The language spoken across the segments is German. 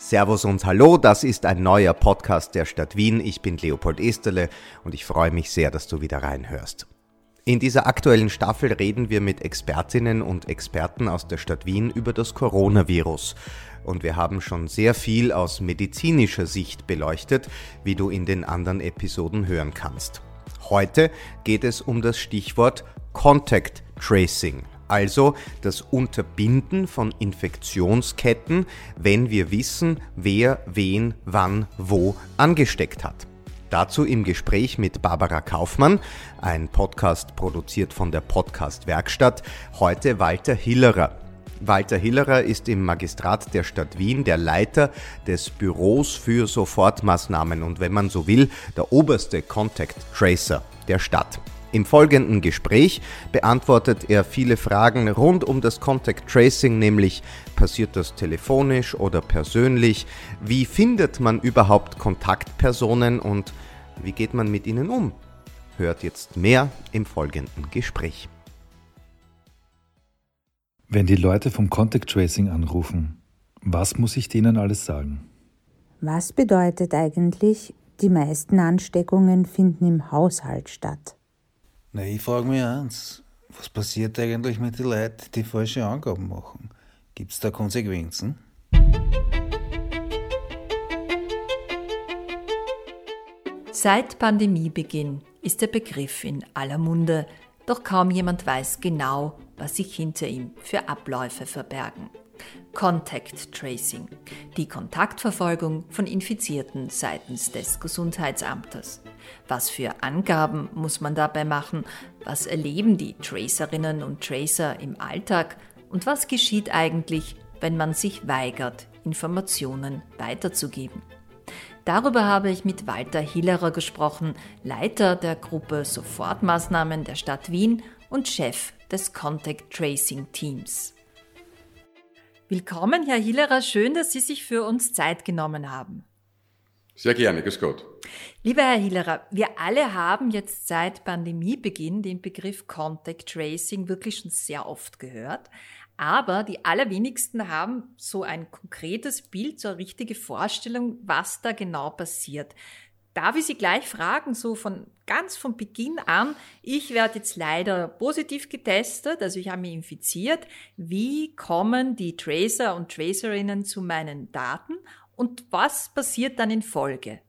Servus und Hallo, das ist ein neuer Podcast der Stadt Wien. Ich bin Leopold Esterle und ich freue mich sehr, dass du wieder reinhörst. In dieser aktuellen Staffel reden wir mit Expertinnen und Experten aus der Stadt Wien über das Coronavirus. Und wir haben schon sehr viel aus medizinischer Sicht beleuchtet, wie du in den anderen Episoden hören kannst. Heute geht es um das Stichwort Contact Tracing also das Unterbinden von Infektionsketten, wenn wir wissen, wer wen wann wo angesteckt hat. Dazu im Gespräch mit Barbara Kaufmann, ein Podcast produziert von der Podcast Werkstatt, heute Walter Hillerer. Walter Hillerer ist im Magistrat der Stadt Wien der Leiter des Büros für Sofortmaßnahmen und wenn man so will, der oberste Contact Tracer der Stadt. Im folgenden Gespräch beantwortet er viele Fragen rund um das Contact Tracing, nämlich passiert das telefonisch oder persönlich, wie findet man überhaupt Kontaktpersonen und wie geht man mit ihnen um? Hört jetzt mehr im folgenden Gespräch. Wenn die Leute vom Contact Tracing anrufen, was muss ich denen alles sagen? Was bedeutet eigentlich, die meisten Ansteckungen finden im Haushalt statt? Na, ich frage mich eins. Was passiert eigentlich mit den Leuten, die falsche Angaben machen? Gibt es da Konsequenzen? Seit Pandemiebeginn ist der Begriff in aller Munde, doch kaum jemand weiß genau, was sich hinter ihm für Abläufe verbergen. Contact Tracing, die Kontaktverfolgung von Infizierten seitens des Gesundheitsamtes. Was für Angaben muss man dabei machen? Was erleben die Tracerinnen und Tracer im Alltag? Und was geschieht eigentlich, wenn man sich weigert, Informationen weiterzugeben? Darüber habe ich mit Walter Hillerer gesprochen, Leiter der Gruppe Sofortmaßnahmen der Stadt Wien und Chef des Contact Tracing Teams. Willkommen, Herr Hillerer. Schön, dass Sie sich für uns Zeit genommen haben. Sehr gerne, grüß Gott. Lieber Herr Hillerer, wir alle haben jetzt seit Pandemiebeginn den Begriff Contact Tracing wirklich schon sehr oft gehört. Aber die allerwenigsten haben so ein konkretes Bild, so eine richtige Vorstellung, was da genau passiert. Darf ich Sie gleich fragen, so von ganz von Beginn an, ich werde jetzt leider positiv getestet, also ich habe mich infiziert. Wie kommen die Tracer und Tracerinnen zu meinen Daten und was passiert dann in Folge?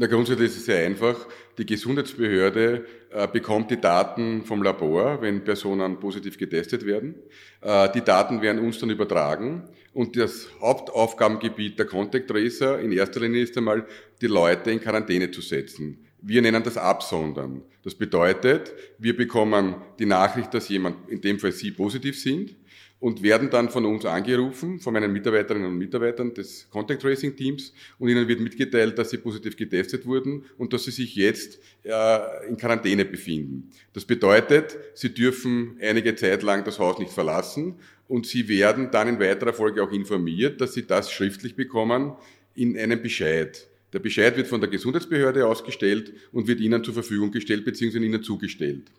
Na, grundsätzlich ist es sehr einfach. Die Gesundheitsbehörde äh, bekommt die Daten vom Labor, wenn Personen positiv getestet werden. Äh, die Daten werden uns dann übertragen und das Hauptaufgabengebiet der Contact Tracer in erster Linie ist einmal, die Leute in Quarantäne zu setzen. Wir nennen das Absondern. Das bedeutet, wir bekommen die Nachricht, dass jemand, in dem Fall Sie, positiv sind und werden dann von uns angerufen, von meinen Mitarbeiterinnen und Mitarbeitern des Contact Tracing Teams und ihnen wird mitgeteilt, dass sie positiv getestet wurden und dass sie sich jetzt äh, in Quarantäne befinden. Das bedeutet, sie dürfen einige Zeit lang das Haus nicht verlassen und sie werden dann in weiterer Folge auch informiert, dass sie das schriftlich bekommen in einem Bescheid. Der Bescheid wird von der Gesundheitsbehörde ausgestellt und wird Ihnen zur Verfügung gestellt bzw. Ihnen zugestellt.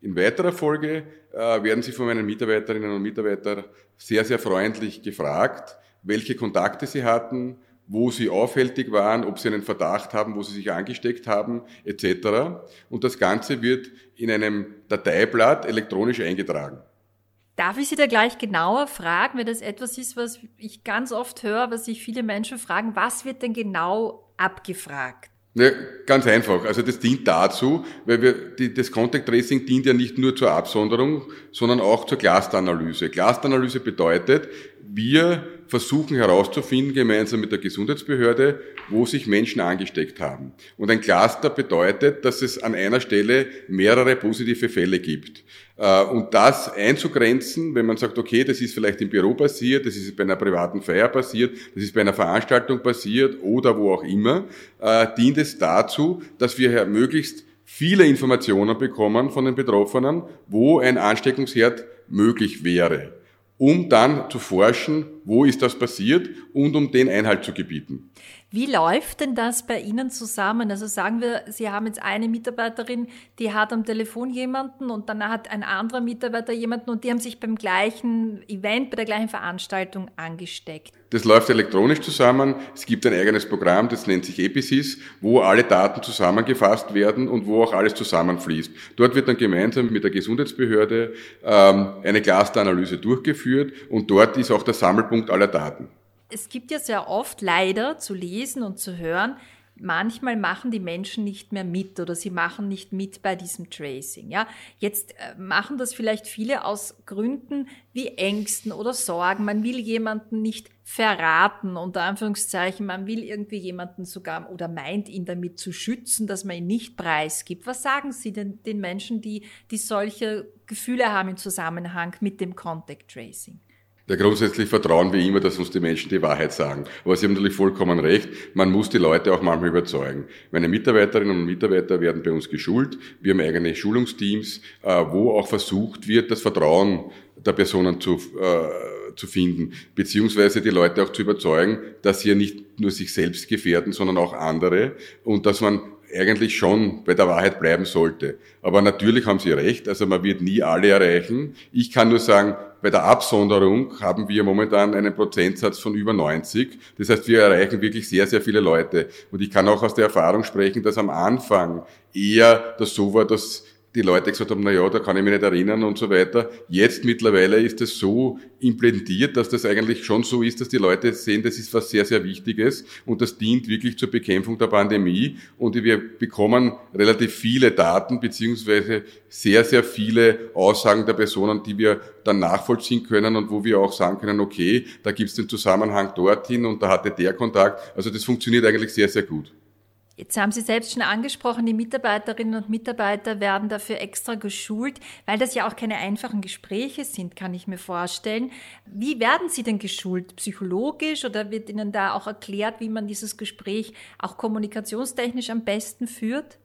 In weiterer Folge äh, werden Sie von meinen Mitarbeiterinnen und Mitarbeitern sehr, sehr freundlich gefragt, welche Kontakte Sie hatten, wo Sie auffällig waren, ob Sie einen Verdacht haben, wo Sie sich angesteckt haben, etc. Und das Ganze wird in einem Dateiblatt elektronisch eingetragen. Darf ich Sie da gleich genauer fragen, weil das etwas ist, was ich ganz oft höre, was sich viele Menschen fragen, was wird denn genau abgefragt? Ja, ganz einfach. Also das dient dazu, weil wir, die, das Contact Tracing dient ja nicht nur zur Absonderung, sondern auch zur Clusteranalyse. Clusteranalyse bedeutet, wir versuchen herauszufinden, gemeinsam mit der Gesundheitsbehörde, wo sich Menschen angesteckt haben. Und ein Cluster bedeutet, dass es an einer Stelle mehrere positive Fälle gibt. Äh, und das einzugrenzen, wenn man sagt, okay, das ist vielleicht im Büro passiert, das ist bei einer privaten Feier passiert, das ist bei einer Veranstaltung passiert oder wo auch immer, äh, dient es dazu, dass wir möglichst viele Informationen bekommen von den Betroffenen, wo ein Ansteckungsherd möglich wäre um dann zu forschen, wo ist das passiert und um den Einhalt zu gebieten. Wie läuft denn das bei Ihnen zusammen? Also sagen wir, Sie haben jetzt eine Mitarbeiterin, die hat am Telefon jemanden und dann hat ein anderer Mitarbeiter jemanden und die haben sich beim gleichen Event, bei der gleichen Veranstaltung angesteckt. Das läuft elektronisch zusammen. Es gibt ein eigenes Programm, das nennt sich EPSIS, wo alle Daten zusammengefasst werden und wo auch alles zusammenfließt. Dort wird dann gemeinsam mit der Gesundheitsbehörde ähm, eine Clusteranalyse durchgeführt und dort ist auch der Sammelpunkt aller Daten es gibt ja sehr oft leider zu lesen und zu hören, manchmal machen die Menschen nicht mehr mit oder sie machen nicht mit bei diesem Tracing. Ja, jetzt äh, machen das vielleicht viele aus Gründen wie Ängsten oder Sorgen. Man will jemanden nicht verraten, unter Anführungszeichen. Man will irgendwie jemanden sogar oder meint ihn damit zu schützen, dass man ihn nicht preisgibt. Was sagen Sie denn den Menschen, die, die solche Gefühle haben im Zusammenhang mit dem Contact Tracing? Ja, grundsätzlich vertrauen wir immer, dass uns die Menschen die Wahrheit sagen. Aber Sie haben natürlich vollkommen recht. Man muss die Leute auch manchmal überzeugen. Meine Mitarbeiterinnen und Mitarbeiter werden bei uns geschult. Wir haben eigene Schulungsteams, äh, wo auch versucht wird, das Vertrauen der Personen zu, äh, zu finden, beziehungsweise die Leute auch zu überzeugen, dass sie ja nicht nur sich selbst gefährden, sondern auch andere und dass man eigentlich schon bei der Wahrheit bleiben sollte. Aber natürlich haben Sie recht, also man wird nie alle erreichen. Ich kann nur sagen, bei der Absonderung haben wir momentan einen Prozentsatz von über 90. Das heißt, wir erreichen wirklich sehr, sehr viele Leute. Und ich kann auch aus der Erfahrung sprechen, dass am Anfang eher das so war, dass die Leute gesagt haben, na ja, da kann ich mich nicht erinnern und so weiter. Jetzt mittlerweile ist es so implantiert, dass das eigentlich schon so ist, dass die Leute sehen, das ist was sehr, sehr Wichtiges und das dient wirklich zur Bekämpfung der Pandemie und wir bekommen relativ viele Daten beziehungsweise sehr, sehr viele Aussagen der Personen, die wir dann nachvollziehen können und wo wir auch sagen können, okay, da gibt es den Zusammenhang dorthin und da hatte der Kontakt. Also das funktioniert eigentlich sehr, sehr gut. Jetzt haben Sie selbst schon angesprochen, die Mitarbeiterinnen und Mitarbeiter werden dafür extra geschult, weil das ja auch keine einfachen Gespräche sind, kann ich mir vorstellen. Wie werden Sie denn geschult? Psychologisch oder wird Ihnen da auch erklärt, wie man dieses Gespräch auch kommunikationstechnisch am besten führt?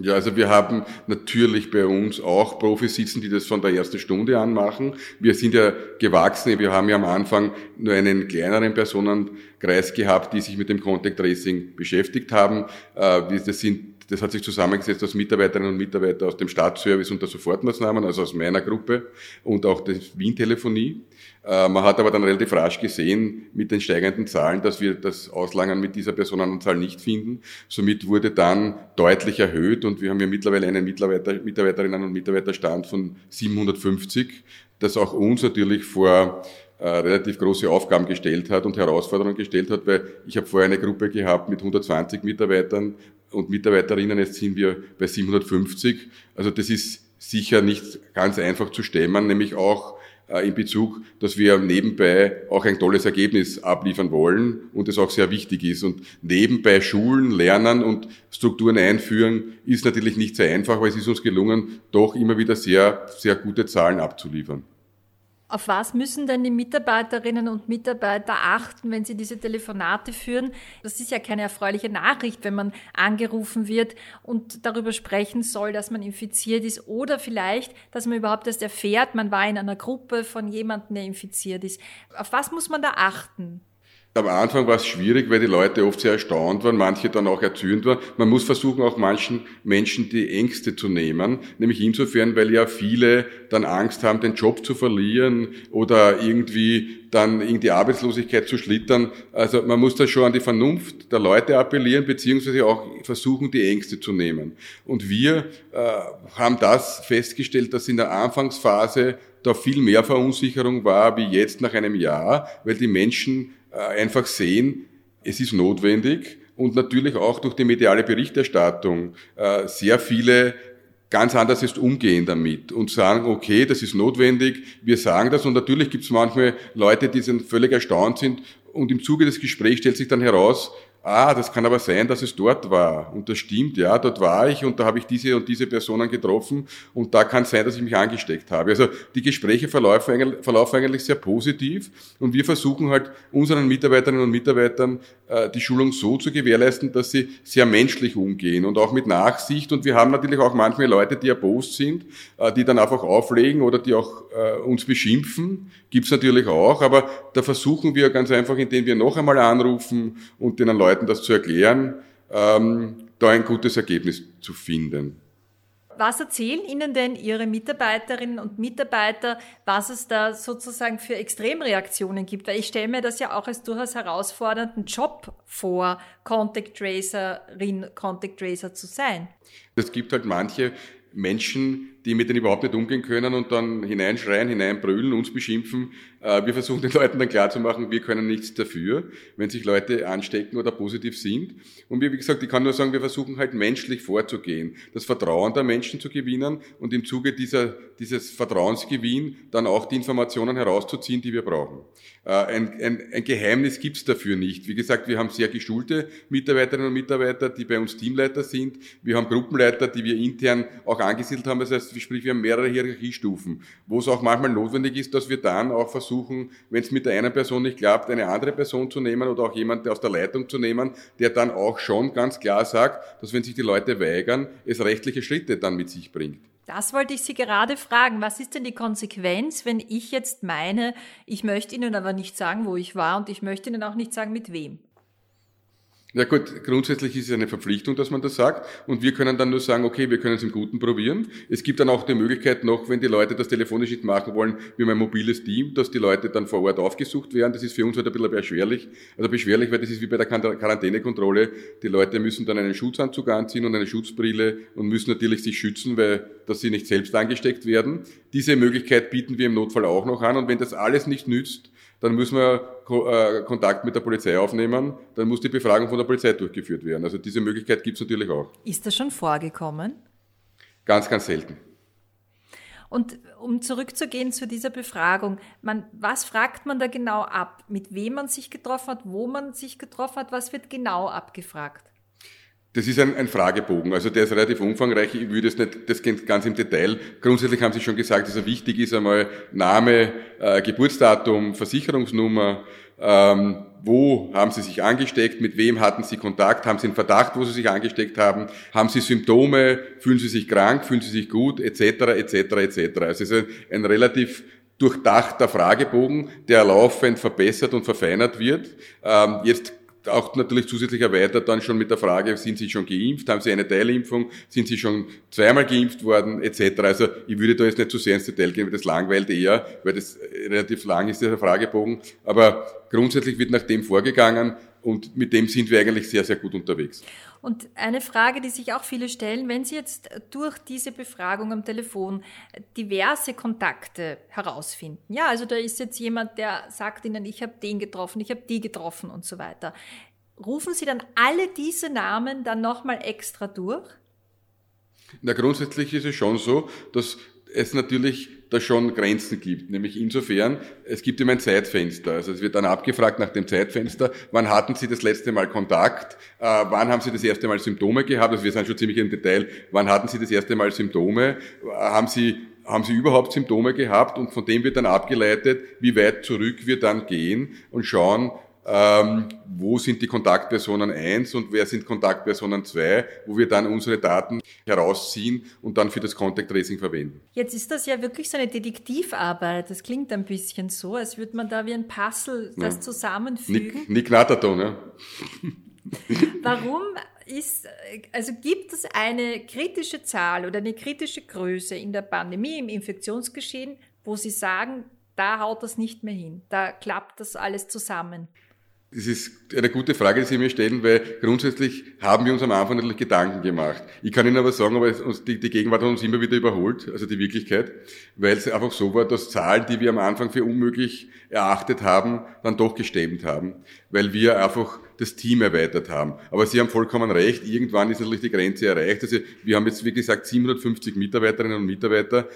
Ja, also wir haben natürlich bei uns auch Profis sitzen, die das von der ersten Stunde an machen. Wir sind ja Gewachsene, wir haben ja am Anfang nur einen kleineren Personenkreis gehabt, die sich mit dem Contact Tracing beschäftigt haben. Äh, das sind das hat sich zusammengesetzt aus Mitarbeiterinnen und Mitarbeitern aus dem Staatsservice und der Sofortmaßnahmen, also aus meiner Gruppe und auch der Wien-Telefonie. Äh, man hat aber dann relativ rasch gesehen mit den steigenden Zahlen, dass wir das Auslangen mit dieser Personenanzahl nicht finden. Somit wurde dann deutlich erhöht und wir haben ja mittlerweile einen Mitarbeiter, Mitarbeiterinnen und Mitarbeiterstand von 750, das auch uns natürlich vor äh, relativ große Aufgaben gestellt hat und Herausforderungen gestellt hat, weil ich habe vorher eine Gruppe gehabt mit 120 Mitarbeitern und Mitarbeiterinnen, jetzt sind wir bei 750. Also das ist sicher nicht ganz einfach zu stemmen, nämlich auch äh, in Bezug, dass wir nebenbei auch ein tolles Ergebnis abliefern wollen und es auch sehr wichtig ist. Und nebenbei Schulen, Lernen und Strukturen einführen ist natürlich nicht sehr einfach, aber es ist uns gelungen, doch immer wieder sehr, sehr gute Zahlen abzuliefern. Auf was müssen denn die Mitarbeiterinnen und Mitarbeiter achten, wenn sie diese Telefonate führen? Das ist ja keine erfreuliche Nachricht, wenn man angerufen wird und darüber sprechen soll, dass man infiziert ist oder vielleicht, dass man überhaupt erst erfährt, man war in einer Gruppe von jemandem, der infiziert ist. Auf was muss man da achten? Am Anfang war es schwierig, weil die Leute oft sehr erstaunt waren, manche dann auch erzürnt waren. Man muss versuchen, auch manchen Menschen die Ängste zu nehmen, nämlich insofern, weil ja viele dann Angst haben, den Job zu verlieren oder irgendwie dann in die Arbeitslosigkeit zu schlittern. Also man muss da schon an die Vernunft der Leute appellieren, beziehungsweise auch versuchen, die Ängste zu nehmen. Und wir äh, haben das festgestellt, dass in der Anfangsphase da viel mehr Verunsicherung war wie jetzt nach einem Jahr, weil die Menschen einfach sehen, es ist notwendig und natürlich auch durch die mediale Berichterstattung äh, sehr viele ganz anders ist umgehen damit und sagen, okay, das ist notwendig, wir sagen das und natürlich gibt es manchmal Leute, die sind völlig erstaunt sind und im Zuge des Gesprächs stellt sich dann heraus, ah, das kann aber sein, dass es dort war. Und das stimmt, ja, dort war ich und da habe ich diese und diese Personen getroffen und da kann sein, dass ich mich angesteckt habe. Also die Gespräche verlaufen verlaufen eigentlich sehr positiv und wir versuchen halt unseren Mitarbeiterinnen und Mitarbeitern äh, die Schulung so zu gewährleisten, dass sie sehr menschlich umgehen und auch mit Nachsicht. Und wir haben natürlich auch manchmal Leute, die erbost sind, äh, die dann einfach auflegen oder die auch äh, uns beschimpfen. Gibt's natürlich auch, aber da versuchen wir ganz einfach, indem wir noch einmal anrufen und den Leuten das zu erklären, ähm, da ein gutes Ergebnis zu finden. Was erzählen Ihnen denn Ihre Mitarbeiterinnen und Mitarbeiter, was es da sozusagen für Extremreaktionen gibt? Weil ich stelle mir das ja auch als durchaus herausfordernden Job vor, Contact Tracerin, Contact Tracer zu sein. Es gibt halt manche Menschen, die mit denen überhaupt nicht umgehen können und dann hineinschreien, hineinbrüllen, uns beschimpfen. Äh, wir versuchen den Leuten dann klarzumachen, wir können nichts dafür, wenn sich Leute anstecken oder positiv sind. Und wie gesagt, ich kann nur sagen, wir versuchen halt menschlich vorzugehen, das Vertrauen der Menschen zu gewinnen und im Zuge dieser, dieses Vertrauensgewinn dann auch die Informationen herauszuziehen, die wir brauchen. Äh, ein, ein, ein Geheimnis gibt's dafür nicht. Wie gesagt, wir haben sehr geschulte Mitarbeiterinnen und Mitarbeiter, die bei uns Teamleiter sind. Wir haben Gruppenleiter, die wir intern auch angesiedelt haben. Das heißt, sprich, wir haben mehrere Hierarchiestufen, wo es auch manchmal notwendig ist, dass wir dann auch versuchen, wenn es mit der einen Person nicht klappt, eine andere Person zu nehmen oder auch jemand aus der Leitung zu nehmen, der dann auch schon ganz klar sagt, dass wenn sich die Leute weigern, es rechtliche Schritte dann mit sich bringt. Das wollte ich Sie gerade fragen. Was ist denn die Konsequenz, wenn ich jetzt meine, ich möchte Ihnen aber nicht sagen, wo ich war und ich möchte Ihnen auch nicht sagen, mit wem? Ja gut, grundsätzlich ist es eine Verpflichtung, dass man das sagt und wir können dann nur sagen, okay, wir können es im Guten probieren. Es gibt dann auch die Möglichkeit noch, wenn die Leute das telefonisch nicht machen wollen, wir haben ein mobiles Team, dass die Leute dann vor Ort aufgesucht werden. Das ist für uns halt ein bisschen beschwerlich. Also beschwerlich, weil das ist wie bei der Quarantänekontrolle. Die Leute müssen dann einen Schutzanzug anziehen und eine Schutzbrille und müssen natürlich sich schützen, weil dass sie nicht selbst angesteckt werden. Diese Möglichkeit bieten wir im Notfall auch noch an und wenn das alles nicht nützt, dann müssen wir Kontakt mit der Polizei aufnehmen, dann muss die Befragung von der Polizei durchgeführt werden. Also diese Möglichkeit gibt es natürlich auch. Ist das schon vorgekommen? Ganz, ganz selten. Und um zurückzugehen zu dieser Befragung, man, was fragt man da genau ab? Mit wem man sich getroffen hat, wo man sich getroffen hat, was wird genau abgefragt? Das ist ein, ein, Fragebogen, also der ist relativ umfangreich. Ich würde es nicht das ganz im Detail. Grundsätzlich haben Sie schon gesagt, dass er wichtig ist einmal Name, äh, Geburtsdatum, Versicherungsnummer, ähm, wo haben Sie sich angesteckt, mit wem hatten Sie Kontakt, haben Sie einen Verdacht, wo Sie sich angesteckt haben, haben Sie Symptome, fühlen Sie sich krank, fühlen Sie sich gut, etc., etc., etc. Also es ist ein, ein relativ durchdachter Fragebogen, der laufend verbessert und verfeinert wird. Ähm, jetzt auch natürlich zusätzlich erweitert dann schon mit der Frage, sind Sie schon geimpft, haben Sie eine Teilimpfung, sind Sie schon zweimal geimpft worden, etc. Also ich würde da jetzt nicht zu sehr ins Detail gehen, weil das langweilt eher, weil das relativ lang ist, dieser Fragebogen. Aber grundsätzlich wird nach dem vorgegangen und mit dem sind wir eigentlich sehr, sehr gut unterwegs. Und eine Frage, die sich auch viele stellen, wenn Sie jetzt durch diese Befragung am Telefon diverse Kontakte herausfinden. Ja, also da ist jetzt jemand, der sagt Ihnen, ich habe den getroffen, ich habe die getroffen und so weiter. Rufen Sie dann alle diese Namen dann nochmal extra durch? Na, grundsätzlich ist es schon so, dass es natürlich da schon Grenzen gibt. Nämlich insofern, es gibt immer ein Zeitfenster. Also es wird dann abgefragt nach dem Zeitfenster, wann hatten Sie das letzte Mal Kontakt, äh, wann haben Sie das erste Mal Symptome gehabt, also wir sind schon ziemlich im Detail, wann hatten Sie das erste Mal Symptome, äh, haben Sie haben Sie überhaupt Symptome gehabt? Und von dem wird dann abgeleitet, wie weit zurück wir dann gehen und schauen, ähm, wo sind die Kontaktpersonen 1 und wer sind Kontaktpersonen 2, wo wir dann unsere Daten herausziehen und dann für das Contact Tracing verwenden. Jetzt ist das ja wirklich so eine Detektivarbeit. Das klingt ein bisschen so, als würde man da wie ein Puzzle das ja. zusammenfügen. Nick, Nick Natterton, ja. Warum ist, also gibt es eine kritische Zahl oder eine kritische Größe in der Pandemie, im Infektionsgeschehen, wo Sie sagen, da haut das nicht mehr hin, da klappt das alles zusammen? Das ist eine gute Frage, die Sie mir stellen, weil grundsätzlich haben wir uns am Anfang natürlich Gedanken gemacht. Ich kann Ihnen aber sagen, aber die, die Gegenwart hat uns immer wieder überholt, also die Wirklichkeit, weil es einfach so war, dass Zahlen, die wir am Anfang für unmöglich erachtet haben, dann doch gestemmt haben, weil wir einfach das Team erweitert haben. Aber Sie haben vollkommen recht, irgendwann ist natürlich die Grenze erreicht. Also wir haben jetzt, wie gesagt, 750 Mitarbeiterinnen und Mitarbeiter.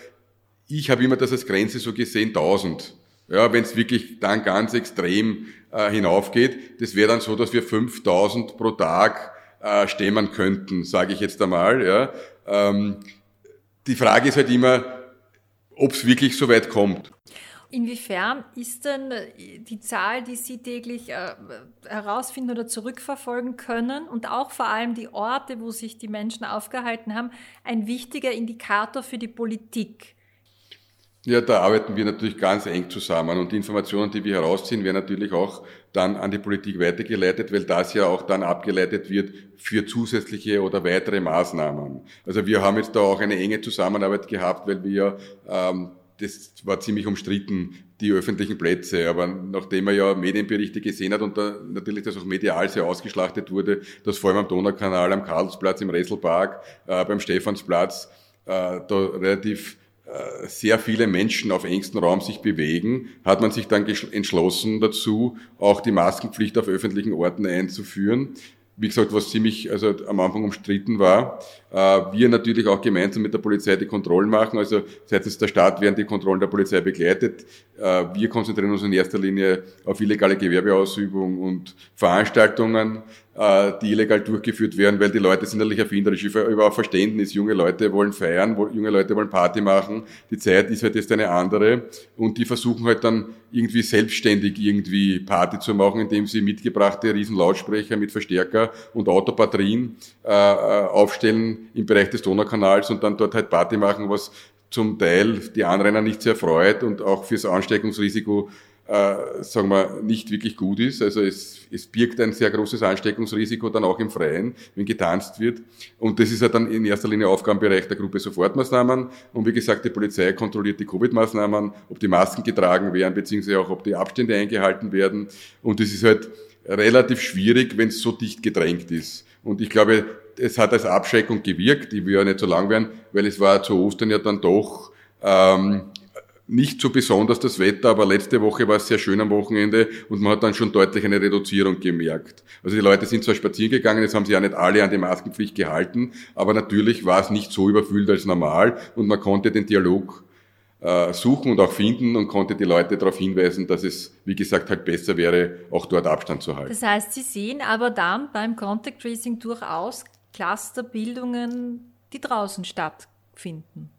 Ich habe immer das als Grenze so gesehen 1000 Ja, wenn es wirklich dann ganz extrem äh, hinaufgeht, das wäre dann so, dass wir 5000 pro Tag äh, stemmen könnten, sage ich jetzt einmal. Ja. Ähm, die Frage ist halt immer, ob es wirklich so weit kommt. Inwiefern ist denn die Zahl, die Sie täglich äh, herausfinden oder zurückverfolgen können und auch vor allem die Orte, wo sich die Menschen aufgehalten haben, ein wichtiger Indikator für die Politik? Ja, da arbeiten wir natürlich ganz eng zusammen und die Informationen, die wir herausziehen, werden natürlich auch dann an die Politik weitergeleitet, weil das ja auch dann abgeleitet wird für zusätzliche oder weitere Maßnahmen. Also wir haben jetzt da auch eine enge Zusammenarbeit gehabt, weil wir ähm, das war ziemlich umstritten, die öffentlichen Plätze. Aber nachdem er ja Medienberichte gesehen hat und da natürlich das auch medial sehr ausgeschlachtet wurde, dass vor allem am Donaukanal, am Karlsplatz, im Resselpark, äh, beim Stephansplatz, äh, da relativ sehr viele Menschen auf engstem Raum sich bewegen, hat man sich dann entschlossen dazu, auch die Maskenpflicht auf öffentlichen Orten einzuführen wie gesagt, was ziemlich also am Anfang umstritten war. Äh, wir natürlich auch gemeinsam mit der Polizei die Kontrollen machen. Also seitens der Stadt werden die Kontrollen der Polizei begleitet. Äh, wir konzentrieren uns in erster Linie auf illegale Gewerbeausübung und Veranstaltungen, äh, die illegal durchgeführt werden, weil die Leute sind natürlich erfinderisch. Auch Verständnis. Junge Leute wollen feiern, junge Leute wollen Party machen. Die Zeit ist halt jetzt eine andere. Und die versuchen halt dann irgendwie selbstständig irgendwie Party zu machen, indem sie mitgebrachte Riesenlautsprecher mit Verstärker und Autobatterien äh, aufstellen im Bereich des Donaukanals und dann dort halt Party machen, was zum Teil die Anrainer nicht sehr freut und auch fürs Ansteckungsrisiko äh, sagen wir, nicht wirklich gut ist. Also es, es birgt ein sehr großes Ansteckungsrisiko dann auch im Freien, wenn getanzt wird. Und das ist ja dann in erster Linie Aufgabenbereich der Gruppe Sofortmaßnahmen. Und wie gesagt, die Polizei kontrolliert die Covid-Maßnahmen, ob die Masken getragen werden, beziehungsweise auch, ob die Abstände eingehalten werden. Und das ist halt relativ schwierig, wenn es so dicht gedrängt ist. Und ich glaube, es hat als Abschreckung gewirkt, die wir ja nicht so lang werden, weil es war zu Ostern ja dann doch ähm, nicht so besonders das Wetter, aber letzte Woche war es sehr schön am Wochenende und man hat dann schon deutlich eine Reduzierung gemerkt. Also die Leute sind zwar spazieren gegangen, jetzt haben sie ja nicht alle an die Maskenpflicht gehalten, aber natürlich war es nicht so überfüllt als normal und man konnte den Dialog äh, suchen und auch finden und konnte die Leute darauf hinweisen, dass es, wie gesagt, halt besser wäre, auch dort Abstand zu halten. Das heißt, Sie sehen aber dann beim Contact Tracing durchaus Clusterbildungen, die draußen stattfinden.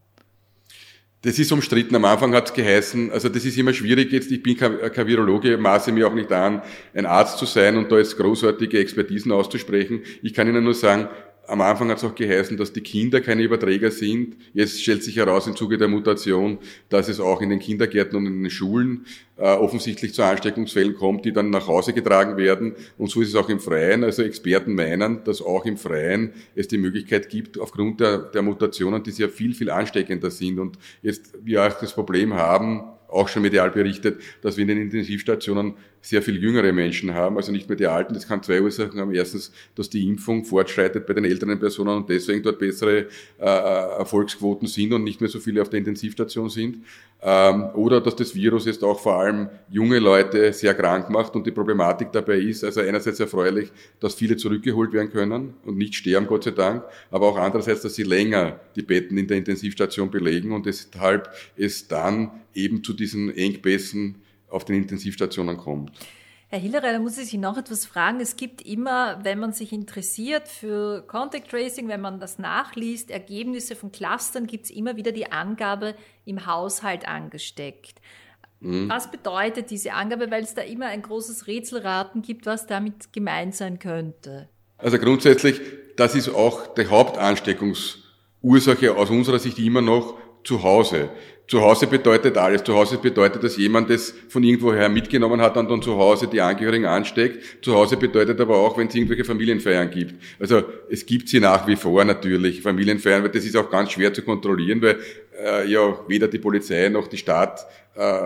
Das ist umstritten. Am Anfang hat es geheißen, also das ist immer schwierig jetzt, ich bin kein, Virologe, maße mir auch nicht an, ein Arzt zu sein und da jetzt großartige Expertisen auszusprechen. Ich kann Ihnen nur sagen, am Anfang hat es auch geheißen, dass die Kinder keine Überträger sind. Jetzt stellt sich heraus im Zuge der Mutation, dass es auch in den Kindergärten und in den Schulen äh, offensichtlich zu Ansteckungsfällen kommt, die dann nach Hause getragen werden. Und so ist es auch im Freien. Also Experten meinen, dass auch im Freien es die Möglichkeit gibt, aufgrund der, der Mutationen, die sehr viel, viel ansteckender sind. Und jetzt wir auch das Problem haben, auch schon medial berichtet, dass wir in den Intensivstationen sehr viel jüngere Menschen haben, also nicht mehr die Alten. Das kann zwei Ursachen haben. Erstens, dass die Impfung fortschreitet bei den älteren Personen und deswegen dort bessere äh, Erfolgsquoten sind und nicht mehr so viele auf der Intensivstation sind. Ähm, oder dass das Virus jetzt auch vor allem junge Leute sehr krank macht und die Problematik dabei ist, also einerseits erfreulich, dass viele zurückgeholt werden können und nicht sterben, Gott sei Dank, aber auch andererseits, dass sie länger die Betten in der Intensivstation belegen und deshalb es dann eben zu diesen Engpässen auf den Intensivstationen kommt. Herr Hillerer, da muss ich Sie noch etwas fragen. Es gibt immer, wenn man sich interessiert für Contact Tracing, wenn man das nachliest, Ergebnisse von Clustern, gibt es immer wieder die Angabe im Haushalt angesteckt. Mhm. Was bedeutet diese Angabe, weil es da immer ein großes Rätselraten gibt, was damit gemeint sein könnte? Also grundsätzlich, das ist auch die Hauptansteckungsursache aus unserer Sicht immer noch zu Hause. Zu Hause bedeutet alles. Zu Hause bedeutet, dass jemand das von irgendwoher mitgenommen hat und dann zu Hause die Angehörigen ansteckt. Zu Hause bedeutet aber auch, wenn es irgendwelche Familienfeiern gibt. Also es gibt sie nach wie vor natürlich, Familienfeiern, weil das ist auch ganz schwer zu kontrollieren, weil äh, ja weder die Polizei noch die Stadt äh,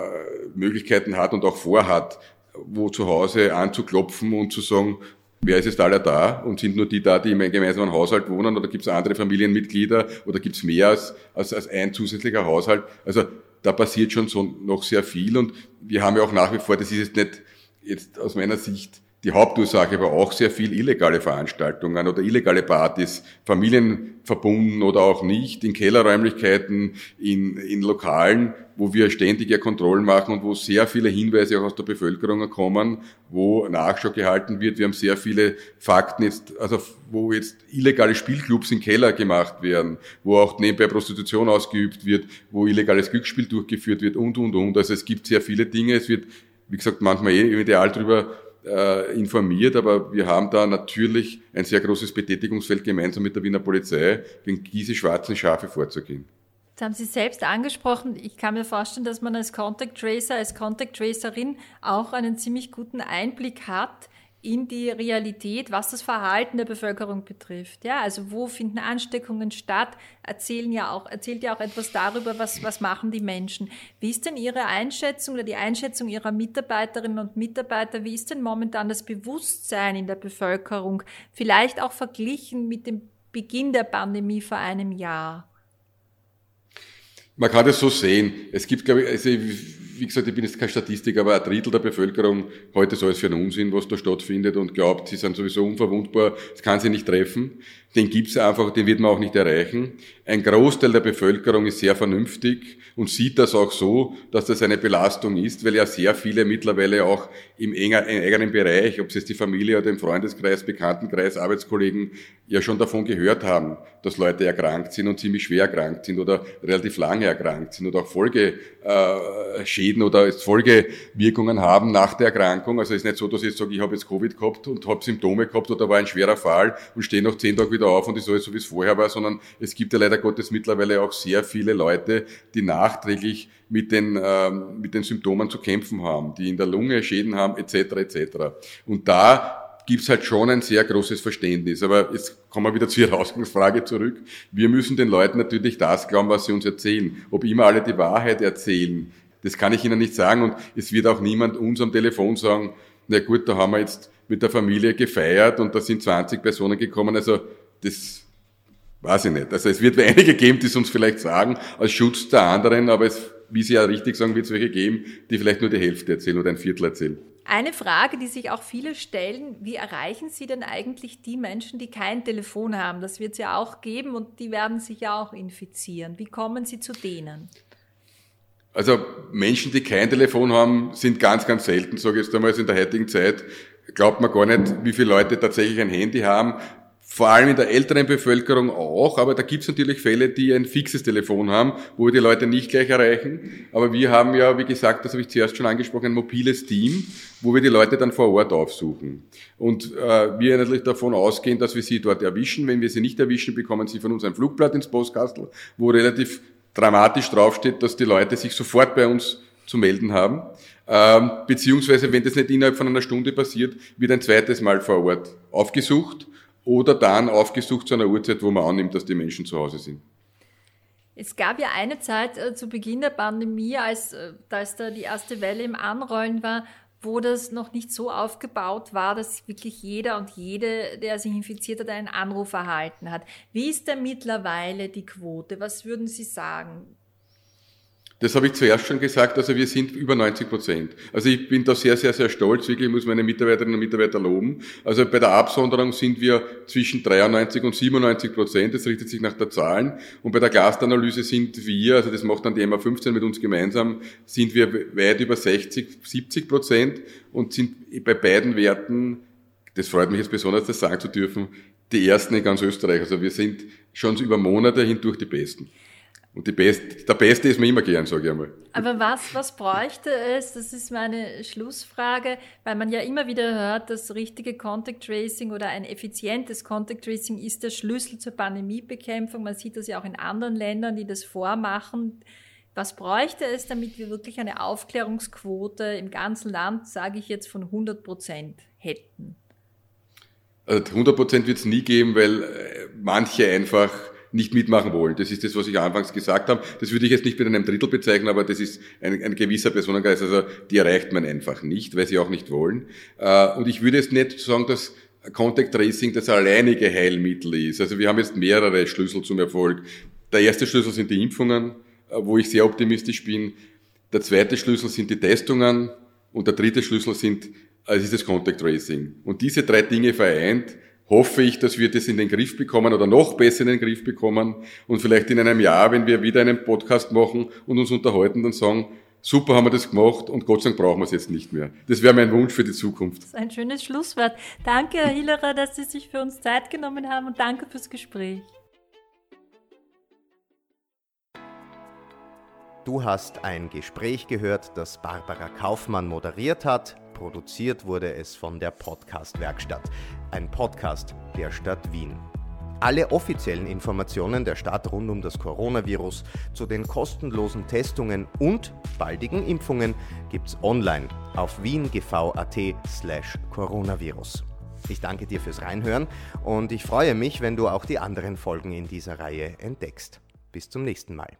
Möglichkeiten hat und auch vorhat, wo zu Hause anzuklopfen und zu sagen, Wer ist jetzt alle da? Und sind nur die da, die einem gemeinsamen Haushalt wohnen? Oder gibt es andere Familienmitglieder? Oder gibt es mehr als, als, als ein zusätzlicher Haushalt? Also da passiert schon so noch sehr viel. Und wir haben ja auch nach wie vor, das ist jetzt nicht jetzt aus meiner Sicht die Hauptursache aber auch sehr viel illegale Veranstaltungen oder illegale Partys, familienverbunden oder auch nicht, in Kellerräumlichkeiten, in, in Lokalen, wo wir ständig ja Kontrollen machen und wo sehr viele Hinweise auch aus der Bevölkerung kommen, wo Nachschau gehalten wird. Wir haben sehr viele Fakten jetzt, also wo jetzt illegale Spielclubs in Keller gemacht werden, wo auch nebenbei Prostitution ausgeübt wird, wo illegales Glücksspiel durchgeführt wird und, und, und. Also es gibt sehr viele Dinge. Es wird, wie gesagt, manchmal eh ideal darüber äh, informiert, aber wir haben da natürlich ein sehr großes Betätigungsfeld gemeinsam mit der Wiener Polizei, gegen diese schwarzen Schafe vorzugehen. Das haben Sie selbst angesprochen. Ich kann mir vorstellen, dass man als Contact Tracer, als Contact Tracerin auch einen ziemlich guten Einblick hat in die Realität, was das Verhalten der Bevölkerung betrifft. Ja, also wo finden Ansteckungen statt? Erzählen ja auch, erzählt ja auch etwas darüber, was, was machen die Menschen. Wie ist denn Ihre Einschätzung oder die Einschätzung Ihrer Mitarbeiterinnen und Mitarbeiter? Wie ist denn momentan das Bewusstsein in der Bevölkerung? Vielleicht auch verglichen mit dem Beginn der Pandemie vor einem Jahr? Man kann das so sehen. Es gibt, glaube ich, also wie gesagt, ich bin jetzt kein Statistik, aber ein Drittel der Bevölkerung heute ist alles für einen Unsinn, was da stattfindet und glaubt, sie sind sowieso unverwundbar, es kann sie nicht treffen. Den gibt's einfach, den wird man auch nicht erreichen. Ein Großteil der Bevölkerung ist sehr vernünftig und sieht das auch so, dass das eine Belastung ist, weil ja sehr viele mittlerweile auch im eigenen Bereich, ob es jetzt die Familie oder im Freundeskreis, Bekanntenkreis, Arbeitskollegen, ja schon davon gehört haben, dass Leute erkrankt sind und ziemlich schwer erkrankt sind oder relativ lange erkrankt sind oder auch Folgeschäden oder Folgewirkungen haben nach der Erkrankung. Also es ist nicht so, dass ich jetzt sage, ich habe jetzt Covid gehabt und habe Symptome gehabt oder war ein schwerer Fall und stehe noch zehn Tage wieder auf und ist alles so, wie es vorher war, sondern es gibt ja leider Gottes mittlerweile auch sehr viele Leute, die nachträglich mit den, ähm, mit den Symptomen zu kämpfen haben, die in der Lunge Schäden haben, etc. etc. Und da gibt's halt schon ein sehr großes Verständnis. Aber jetzt kommen wir wieder zur Ausgangsfrage zurück. Wir müssen den Leuten natürlich das glauben, was sie uns erzählen. Ob immer alle die Wahrheit erzählen, das kann ich Ihnen nicht sagen. Und es wird auch niemand uns am Telefon sagen, na gut, da haben wir jetzt mit der Familie gefeiert und da sind 20 Personen gekommen. Also das weiß ich nicht. Also es wird einige geben, die es uns vielleicht sagen, als Schutz der anderen, aber es, wie Sie ja richtig sagen, wird es welche geben, die vielleicht nur die Hälfte erzählen oder ein Viertel erzählen. Eine Frage, die sich auch viele stellen, wie erreichen Sie denn eigentlich die Menschen, die kein Telefon haben? Das wird es ja auch geben und die werden sich ja auch infizieren. Wie kommen Sie zu denen? Also Menschen, die kein Telefon haben, sind ganz, ganz selten, sage ich jetzt einmal, in der heutigen Zeit glaubt man gar nicht, wie viele Leute tatsächlich ein Handy haben vor allem in der älteren Bevölkerung auch, aber da gibt es natürlich Fälle, die ein fixes Telefon haben, wo wir die Leute nicht gleich erreichen. Aber wir haben ja, wie gesagt, das habe ich zuerst schon angesprochen, ein mobiles Team, wo wir die Leute dann vor Ort aufsuchen. Und äh, wir natürlich davon ausgehen, dass wir sie dort erwischen. Wenn wir sie nicht erwischen, bekommen sie von uns ein Flugblatt ins Postkastel, wo relativ dramatisch draufsteht, dass die Leute sich sofort bei uns zu melden haben. Ähm, beziehungsweise, wenn das nicht innerhalb von einer Stunde passiert, wird ein zweites Mal vor Ort aufgesucht oder dann aufgesucht zu einer Uhrzeit, wo man annimmt, dass die Menschen zu Hause sind. Es gab ja eine Zeit äh, zu Beginn der Pandemie, als, äh, als da die erste Welle im Anrollen war, wo das noch nicht so aufgebaut war, dass wirklich jeder und jede, der sich infiziert hat, einen Anruf erhalten hat. Wie ist denn mittlerweile die Quote? Was würden Sie sagen? Das habe ich zuerst schon gesagt, also wir sind über 90 Prozent. Also ich bin da sehr, sehr, sehr stolz, wirklich, ich muss meine Mitarbeiterinnen und Mitarbeiter loben. Also bei der Absonderung sind wir zwischen 93 und 97 Prozent, das richtet sich nach der Zahlen. Und bei der Clusteranalyse sind wir, also das macht dann die MA15 mit uns gemeinsam, sind wir weit über 60, 70 Prozent und sind bei beiden Werten, das freut mich jetzt besonders, das sagen zu dürfen, die ersten in ganz Österreich. Also wir sind schon über Monate hindurch die Besten. Und die Best, der Beste ist mir immer gern, sage ich einmal. Aber was, was bräuchte es? Das ist meine Schlussfrage, weil man ja immer wieder hört, dass richtige Contact Tracing oder ein effizientes Contact Tracing ist der Schlüssel zur Pandemiebekämpfung. Man sieht das ja auch in anderen Ländern, die das vormachen. Was bräuchte es, damit wir wirklich eine Aufklärungsquote im ganzen Land, sage ich jetzt, von 100 Prozent hätten? Also 100 Prozent wird es nie geben, weil äh, manche einfach nicht mitmachen wollen. Das ist das, was ich anfangs gesagt habe. Das würde ich jetzt nicht mit einem Drittel bezeichnen, aber das ist ein, ein gewisser Personenkreis. Also die erreicht man einfach nicht, weil sie auch nicht wollen. Äh, und ich würde jetzt nicht sagen, dass Contact Tracing das alleinige Heilmittel ist. Also wir haben jetzt mehrere Schlüssel zum Erfolg. Der erste Schlüssel sind die Impfungen, äh, wo ich sehr optimistisch bin. Der zweite Schlüssel sind die Testungen und der dritte Schlüssel sind als ist das Contact Tracing. Und diese drei Dinge vereint, hoffe ich, dass wir das in den Griff bekommen oder noch besser in den Griff bekommen und vielleicht in einem Jahr, wenn wir wieder einen Podcast machen und uns unterhalten, dann sagen, super haben wir das gemacht und Gott sei Dank brauchen wir es jetzt nicht mehr. Das wäre mein Wunsch für die Zukunft. Das ist ein schönes Schlusswort. Danke, Herr Hillerer, dass Sie sich für uns Zeit genommen haben und danke fürs Gespräch. Du hast ein Gespräch gehört, das Barbara Kaufmann moderiert hat. Produziert wurde es von der Podcast Werkstatt, ein Podcast der Stadt Wien. Alle offiziellen Informationen der Stadt rund um das Coronavirus zu den kostenlosen Testungen und baldigen Impfungen gibt's online auf wiengv.at slash coronavirus. Ich danke dir fürs Reinhören und ich freue mich, wenn du auch die anderen Folgen in dieser Reihe entdeckst. Bis zum nächsten Mal.